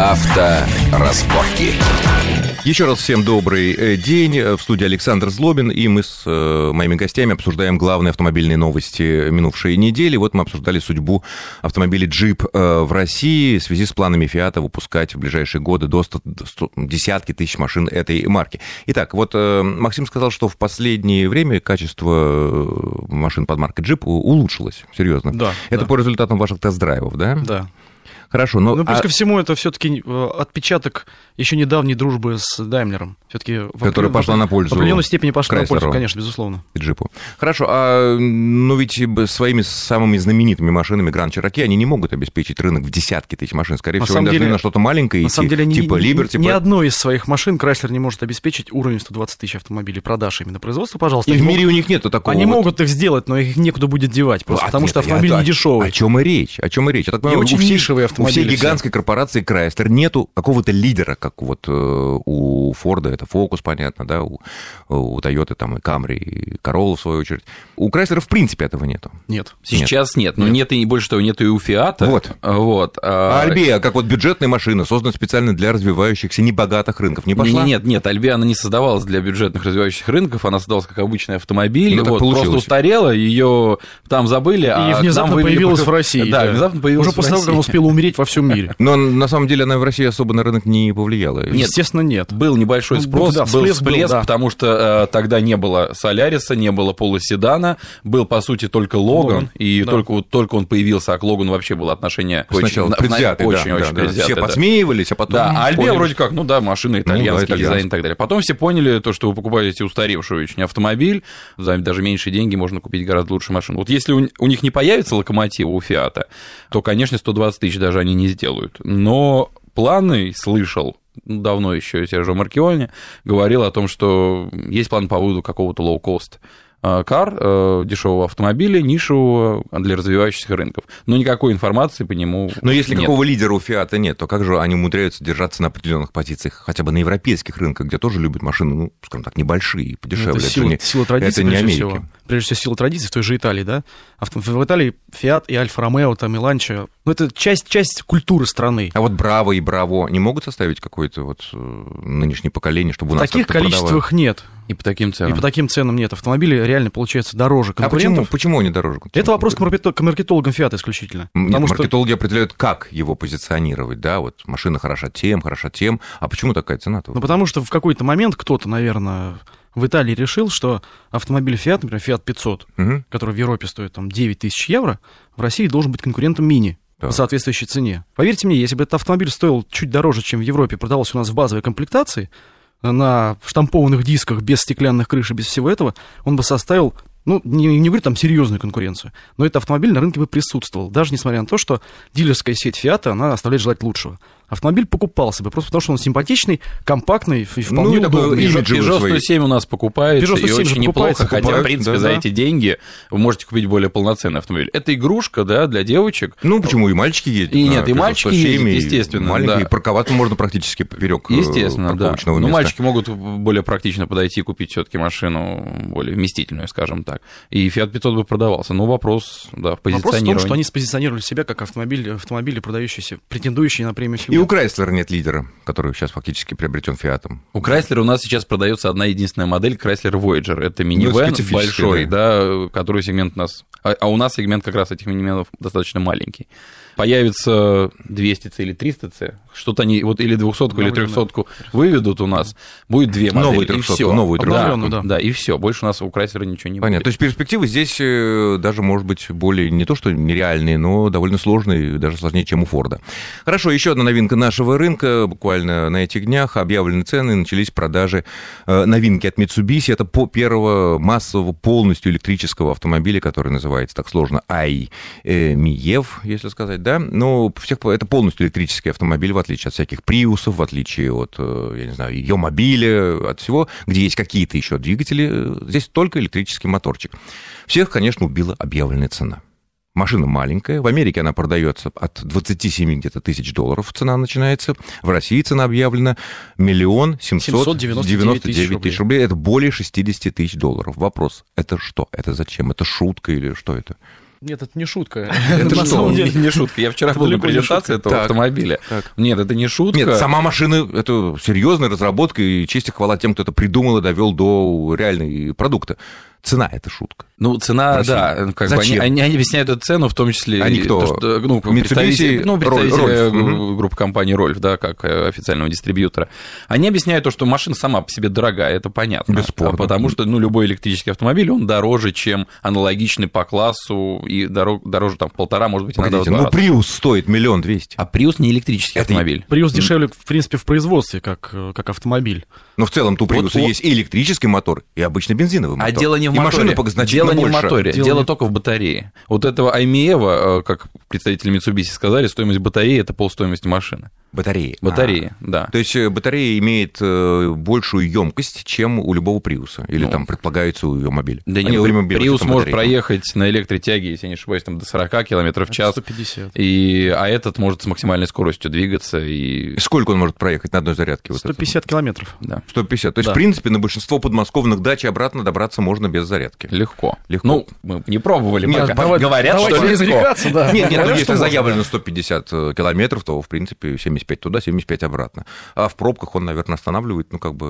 Авторазборки. Еще раз всем добрый э, день. В студии Александр Злобин, и мы с э, моими гостями обсуждаем главные автомобильные новости минувшей недели. Вот мы обсуждали судьбу автомобилей Jeep э, в России в связи с планами Фиата выпускать в ближайшие годы до 100, 100, десятки тысяч машин этой марки. Итак, вот Максим сказал, что в последнее время качество машин под маркой Jeep улучшилось, серьезно. Да. Это да. по результатам ваших тест-драйвов, да? Да. Хорошо, но... Ну, плюс а... ко всему, это все-таки э, отпечаток еще недавней дружбы с Даймлером. Все-таки Которая пошла на пользу В определенной степени пошла Крайслеру. на пользу, конечно, безусловно. И джипу. Хорошо, а ну ведь своими самыми знаменитыми машинами Гранд Чироки они не могут обеспечить рынок в десятки тысяч машин. Скорее на всего, они деле, должны на что-то маленькое на идти, самом деле, типа ни, Liberty. Ни, ни одной из своих машин Крайслер не может обеспечить уровень 120 тысяч автомобилей продаж именно производства, пожалуйста. И в мире у них нет такого. Они вот... могут их сделать, но их некуда будет девать, просто, а, потому нет, что автомобиль я, не дешевый. О чем и речь? О чем и речь? Я так понимаю, и очень у всей, нишевые автомобили. У всей гигантской корпорации Chrysler нету какого-то лидера, как вот э, у Форда это Focus, понятно, да, у, у Toyota там и Camry, и Corolla, в свою очередь. У Chrysler в принципе этого нету. Нет. Сейчас нет, но нет. нет и больше того, нет и у Фиата. Вот. вот. А, а Альбия, как вот бюджетная машина, создана специально для развивающихся небогатых рынков, не пошла? Нет, нет, Альбия, она не создавалась для бюджетных развивающихся рынков, она создавалась как обычный автомобиль, ну, вот, просто устарела, ее там забыли, и а внезапно появилась в России. Да, да, внезапно появилась Уже после того, как успела умереть во всем мире. Но на самом деле она в России особо на рынок не повлияла. Нет, естественно, нет. Был небольшой Ну, спрос, да, был всплеск всплеск, был, да. потому что э, тогда не было Соляриса, не было полоседана, был, по сути, только Логан, Логан, и да. только, вот, только он появился, а к Логану вообще было отношение Сначала очень, предвзятый, очень, да, очень да, предвзятое, Все да. подсмеивались, а потом Да, а поняли, вроде как, ну да, машина итальянский Ну да, дизайн и так далее. Потом все поняли то, что вы покупаете устаревший очень автомобиль, за даже меньшие деньги можно купить гораздо лучше машину. Вот если у, у них не появится локомотива у Фиата, то, конечно, 120 тысяч даже они не сделают. Но планы слышал ну, давно еще Сержо Маркиони говорил о том, что есть план по выводу какого-то low-cost car, э, дешевого автомобиля, нишевого для развивающихся рынков. Но никакой информации по нему Но если нет. какого лидера у Фиата нет, то как же они умудряются держаться на определенных позициях, хотя бы на европейских рынках, где тоже любят машины, ну, скажем так, небольшие, подешевле. Это сила, не, сила традиций, это не Америка. всего. Прежде всего, сила традиций в той же Италии, да? Авто... В Италии Фиат и Альфа Ромео, там, и Ланчо, ну, это часть, часть культуры страны. А вот Браво и Браво не могут составить какое-то вот э, нынешнее поколение, чтобы у В нас таких количествах нет. И по таким ценам. И по таким ценам нет. Автомобили реально получается дороже А почему, конкурентов. почему они дороже? Это вопрос к маркето- к маркетологам Фиата исключительно. Нет, Потому что маркетологи определяют, как его позиционировать, да, вот машина хороша тем, хороша тем, а почему такая цена-то? Ну, потому что в какой-то момент кто-то, наверное, в Италии решил, что автомобиль Fiat, например, Fiat 500, Мгм. который в Европе стоит там 9 тысяч евро, в России должен быть конкурентом Мини Да. по соответствующей цене. Поверьте мне, если бы этот автомобиль стоил чуть дороже, чем в Европе, продавался у нас в базовой комплектации, на штампованных дисках, без стеклянных крыш и без всего этого, он бы составил, ну, не, не говорю там серьезную конкуренцию, но этот автомобиль на рынке бы присутствовал, даже несмотря на то, что дилерская сеть Фиата, она оставляет желать лучшего. Автомобиль покупался бы, просто потому что он симпатичный, компактный и вполне Ну, и удобный. Peugeot Peugeot свои. 107 у нас Peugeot и 107 же очень покупается, неплохо, хотя, в покупают, принципе, да, за да. эти деньги вы можете купить более полноценный автомобиль. Это игрушка, да, для девочек. Ну, почему и мальчики ездят? И нет, и мальчики 107, ездят, и естественно, Маленькие, да. и парковаться можно практически поперек Естественно, да. парковочного Но места. мальчики могут более практично подойти и купить все-таки машину более вместительную, скажем так. И Fiat 500 бы продавался. Но вопрос, да, в Вопрос в том, позиционировании. что они спозиционировали себя как автомобиль, автомобили, продающиеся, претендующие на премию И. у Крайслера нет лидера, который сейчас фактически приобретен Фиатом. У Chrysler у нас сейчас продается одна единственная модель Chrysler Voyager. Это минивэн Ну, большой, да. который сегмент у нас... А, а у нас сегмент как раз этих минивенов достаточно маленький. Появится 200C или 300C, что-то они, вот или 200 или Обновленная. 300 выведут у нас, будет две модели, Новую и 300-ку, все. новую да, 300-ку. да, да, и все. Больше у нас у Chrysler ничего не Понятно. То будет. есть перспективы здесь э, даже, может быть, более не то, что нереальные, но довольно сложные, даже сложнее, чем у Форда. Хорошо, еще одна новинка нашего рынка. Буквально на этих днях объявлены цены, начались продажи э, новинки от Mitsubishi. Это по первого массового полностью электрического автомобиля, который называется так сложно ай э, Миев, если сказать, да. Но у всех это полностью электрический автомобиль, в отличие от всяких приусов, в отличие от, э, я не знаю, ее мобиля, от всего, где есть какие-то еще двигатели. э, Здесь только электрический моторчик. Всех, конечно, убила объявленная цена. Машина маленькая. В Америке она продается от 27 где-то тысяч долларов. Цена начинается. В России цена объявлена миллион семьсот 799 девяносто тысяч рублей. Это более 60 тысяч долларов. Вопрос, это что? Это зачем? Это шутка или что это? Нет, это не шутка. Это На что? самом деле. Не шутка. Я вчера был на презентации этого автомобиля. Нет, это не шутка. Нет, сама машина — это серьезная разработка, и честь и хвала тем, кто это придумал и довел до реальной продукта. Цена — это шутка. Ну, цена, да, как бы они, Зачем? они, объясняют эту цену, в том числе... Они кто? то, что, ну, Mitsubishi, представители, ну, Рольф, э, группы компании Рольф, да, как э, официального дистрибьютора. Они объясняют то, что машина сама по себе дорогая, это понятно. Бесспорно. Потому что, ну, любой электрический автомобиль, он дороже, чем аналогичный по классу, и дорог- дороже там полтора, может быть, иногда Погодите, ну, раза. Приус стоит миллион двести. А Prius не электрический Это автомобиль. Приус дешевле, в принципе, в производстве, как, э, как автомобиль. Но в целом-то у Приуса вот. есть и электрический мотор, и обычный бензиновый мотор. А дело не в и моторе. машина пока значительно дело не в моторе, Дело дело, не- только в батарее. Вот этого Аймеева, э, как представители Mitsubishi сказали, стоимость батареи это полстоимости машины. Батареи. Батареи, да. А. То есть э, батарея имеет э, большую емкость, чем у любого Приуса. Или Ну. там предполагается у ее мобиля. Да А нет, Prius там может батарейка. проехать на электротяге, если я не ошибаюсь, там до 40 км в час. 150. И, а этот может с максимальной скоростью двигаться. И, сколько он может проехать на одной зарядке? Вот это? 150 километров. да, 150. То есть, Да. в принципе, на большинство подмосковных дач обратно добраться можно без зарядки. легко. Легко. Ну, мы не пробовали Нет, пока. давай- Говорят, давайте что не легко. да. Нет, нет, ну, если заявлено да. 150 э, километров, то, в принципе, 75 туда, 75 обратно. А в пробках он, наверное, останавливает, ну, как бы...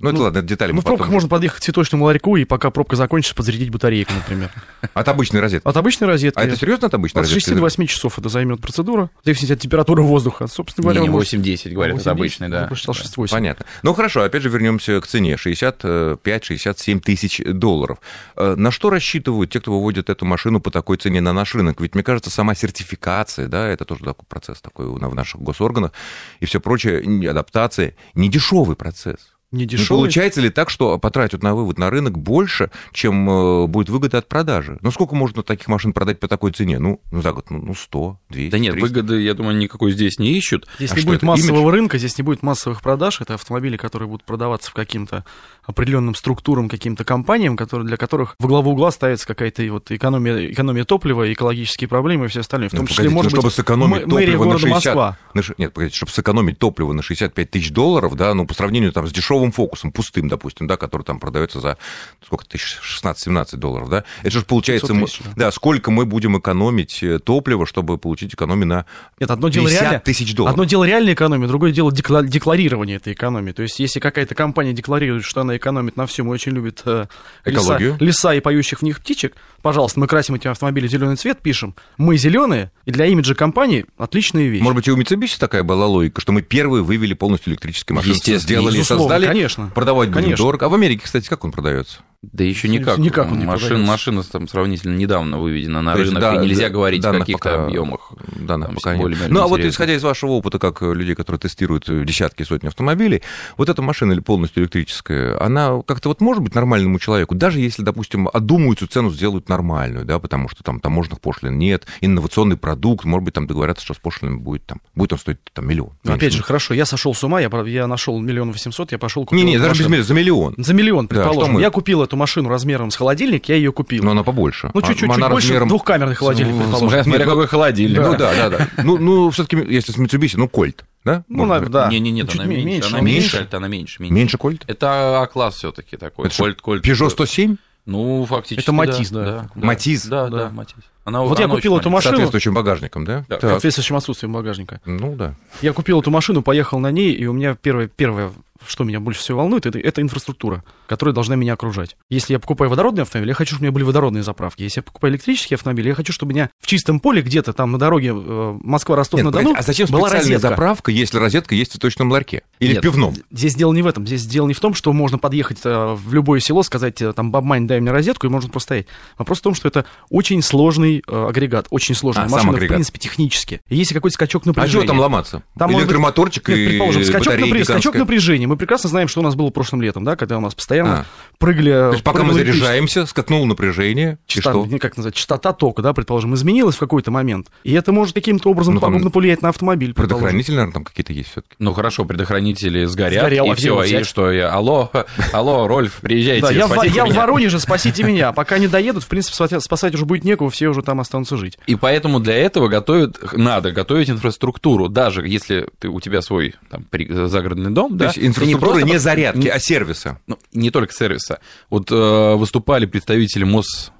Ну, это Ну, ладно, это детали. Ну, в пробках потом- можно подъехать к цветочному ларьку и пока пробка закончится, подзарядить батарейку, например. От обычной розетки. От обычной розетки. А это серьезно от обычной От 6 розетки? до 8 часов это займет процедура. В зависимости от температуры воздуха. Собственно говоря, Не, не он может- 8-10, говорят, это 8-10, обычный, да. Я прочитал 6-8. Понятно. Ну хорошо, опять же вернемся к цене. 65-67 тысяч долларов. Э, На что рассчитывают те, кто выводит эту машину по такой цене на наш рынок? Ведь, мне кажется, сама сертификация, да, это тоже такой процесс такой у- в наших госорганах и все прочее, адаптация, не дешевый процесс. Не Ну, дешевый. получается ли так, что потратят на вывод на рынок больше, чем э, будет выгода от продажи? Ну, сколько можно таких машин продать по такой цене? Ну, ну за год, ну, ну, 100, 200, Да нет, 300. выгоды, я думаю, никакой здесь не ищут. Здесь А не будет это, массового рынка, здесь не будет массовых продаж. Это автомобили, которые будут продаваться в каким-то определенным структурам, каким-то компаниям, которые, для которых во главу угла ставится какая-то вот экономия, экономия топлива, экологические проблемы и все остальное. В Ну, том числе, погодите, может ну, чтобы быть, сэкономить мэрия топливо на города 60... Москва. Нет, погодите, чтобы сэкономить топливо на 65 тысяч долларов, да, ну, по сравнению там с дешевым фокусом, пустым, допустим, да, который там продается за сколько тысяч, 16-17 долларов, да, это же получается, 500 мы- тысяч, да. сколько мы будем экономить э, топлива, чтобы получить экономию на Нет, одно дело 50 реально. тысяч долларов. Одно дело реальная экономия, другое дело декла- декларирование этой экономии. То есть, если какая-то компания декларирует, что она экономит на всем и очень любит э, леса, Экологию. леса и поющих в них птичек, пожалуйста, мы красим эти автомобили в зеленый цвет, пишем, мы зеленые, и для имиджа компании отличная вещь. Может быть, и у Mitsubishi такая была логика, что мы первые вывели полностью электрические машины, Естественно, сделали и создали, конечно. продавать будем Конечно. дорого. А в Америке, кстати, как он продается? Да еще никак. Никак он не Машин, продается. машина там сравнительно недавно выведена на То есть, рынок, да, и нельзя да, говорить о каких-то пока- объемах. Данных Там нет. более-менее Ну, а вот исходя из вашего опыта, как людей, которые тестируют э, десятки и сотни автомобилей, вот эта машина или полностью электрическая, она как-то вот может быть нормальному человеку, даже если, допустим, одумаются цену сделают нормальную, да, потому что там таможенных пошлин нет, инновационный продукт, может быть, там договорятся, что с пошлинами будет там, будет он стоить там миллион. Меньше. опять же, хорошо, я сошел с ума, я, я нашел миллион восемьсот, я пошел купил. Не-не, эту даже без миллиона, за миллион. За миллион, Да, предположим. мы? я купил эту машину размером с холодильник, я ее купил. Но она побольше. Ну, чуть-чуть, Она чуть больше размером- двухкамерный холодильник, предположим. Смотря ну- какой холодильник. Ну да, да, да. Ну, ну все-таки, если с Mitsubishi, ну, Кольт, да? Ну, Может да. Не, не, нет, она ме- меньше, меньше, она меньше. меньше, это она меньше, меньше. Меньше Кольт? Это А-класс все-таки такой. Это Кольт, Кольт. Peugeot 107? Ну, фактически. Это Матиз, да. Матиз? Да, Да. да, Матиз. Она, Вот я она купил очень эту машину. соответствующим багажником, да? Да. Соответствующем отсутствием багажника. Ну да. Я купил эту машину, поехал на ней, и у меня первое, первое что меня больше всего волнует, это, это инфраструктура, которая должна меня окружать. Если я покупаю водородный автомобиль, я хочу, чтобы у меня были водородные заправки. Если я покупаю электрический автомобиль, я хочу, чтобы у меня в чистом поле где-то там на дороге э, Москва-Ростов-на-Дону а зачем была розетка. заправка, если розетка есть в цветочном ларьке? Или Нет. в пивном? Здесь дело не в этом. Здесь дело не в том, что можно подъехать э, в любое село, сказать, э, там, бабмань, дай мне розетку, и можно просто стоять. Вопрос в том, что это очень сложный э, агрегат, очень сложная А, машина, в принципе, технически. И Если какой-то скачок А напряжения... чего там ломаться? Там может быть- Электромоторчик Нет, и предположим, скачок, батарея напря- скачок гигантская. Напряжения. Мы прекрасно знаем, что у нас было прошлым летом, да, когда у нас постоянно А. прыгали... То есть пока мы заряжаемся, скакнуло напряжение, и Частота, что? не, как назвать, частота тока, да, предположим, изменилась в какой-то момент. И это может каким-то образом Ну, пагубно повлиять на автомобиль. Предохранители, наверное, там какие-то есть все-таки. Ну хорошо, предохранители сгорят, Сгорел, и все, и что я, алло, алло, Рольф, приезжайте, Да, я, в, я в. Воронеже, спасите меня. Пока не доедут, в принципе, спасать, спасать уже будет некого, все уже там останутся жить. И поэтому для этого готовят, надо готовить инфраструктуру, даже если ты, у тебя свой там, при- загородный дом, То да, есть просто не по- зарядки, не- а сервиса. ну, не только сервиса. Вот э, выступали представители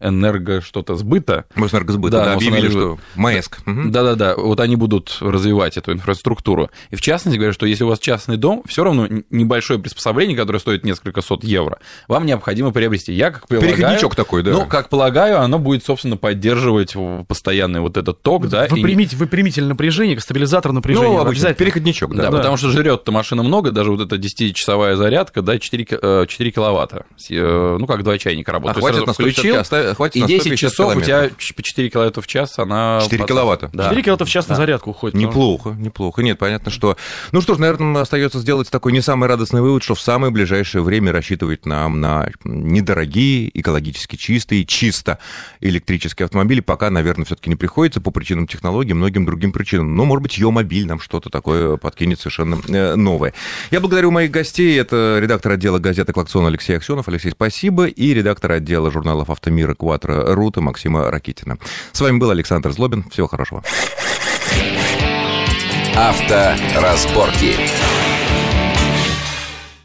энерго что-то сбыта. Мосэнергосбыта, да, да объявили, что МАЭСК. Да-да-да, вот они будут развивать эту инфраструктуру. И в частности говорят, что если у вас частный дом, все равно небольшое приспособление, которое стоит несколько сот евро, вам необходимо приобрести. Я как полагаю... Переходничок такой, да. Ну, как полагаю, оно будет, собственно, поддерживать постоянный вот этот ток, да. Выпрямить, и... Выпрямитель напряжения, стабилизатор напряжения. Ну, обязательно. Переходничок, да. Да, да. потому что жрет-то машина много, даже вот эта 10-часовая зарядка, да, 4, 4 киловатта. Э, ну, как два чайника работают. А хватит на включил, хватит и 10 часов у тебя по 4 киловатта в час, она... 4 киловатта? Да. 4 киловатта в час да. на зарядку уходит. Неплохо, неплохо. Нет, понятно, что... Ну что ж, наверное, остается сделать такой не самый радостный вывод, что в самое ближайшее время рассчитывать нам на недорогие, экологически чистые, чисто электрические автомобили пока, наверное, все-таки не приходится по причинам технологий, многим другим причинам. Но, может быть, ее мобиль нам что-то такое подкинет совершенно э, новое. Я благодарю моих гостей. Это редактор отдела газеты «Клаксон» Алексей Аксенов. Алексей, спасибо. И редактор отдела журналов «Автомира» Кватро Рута Максима Ракитина. С вами был Александр Злобин. Всего хорошего. Авторазборки.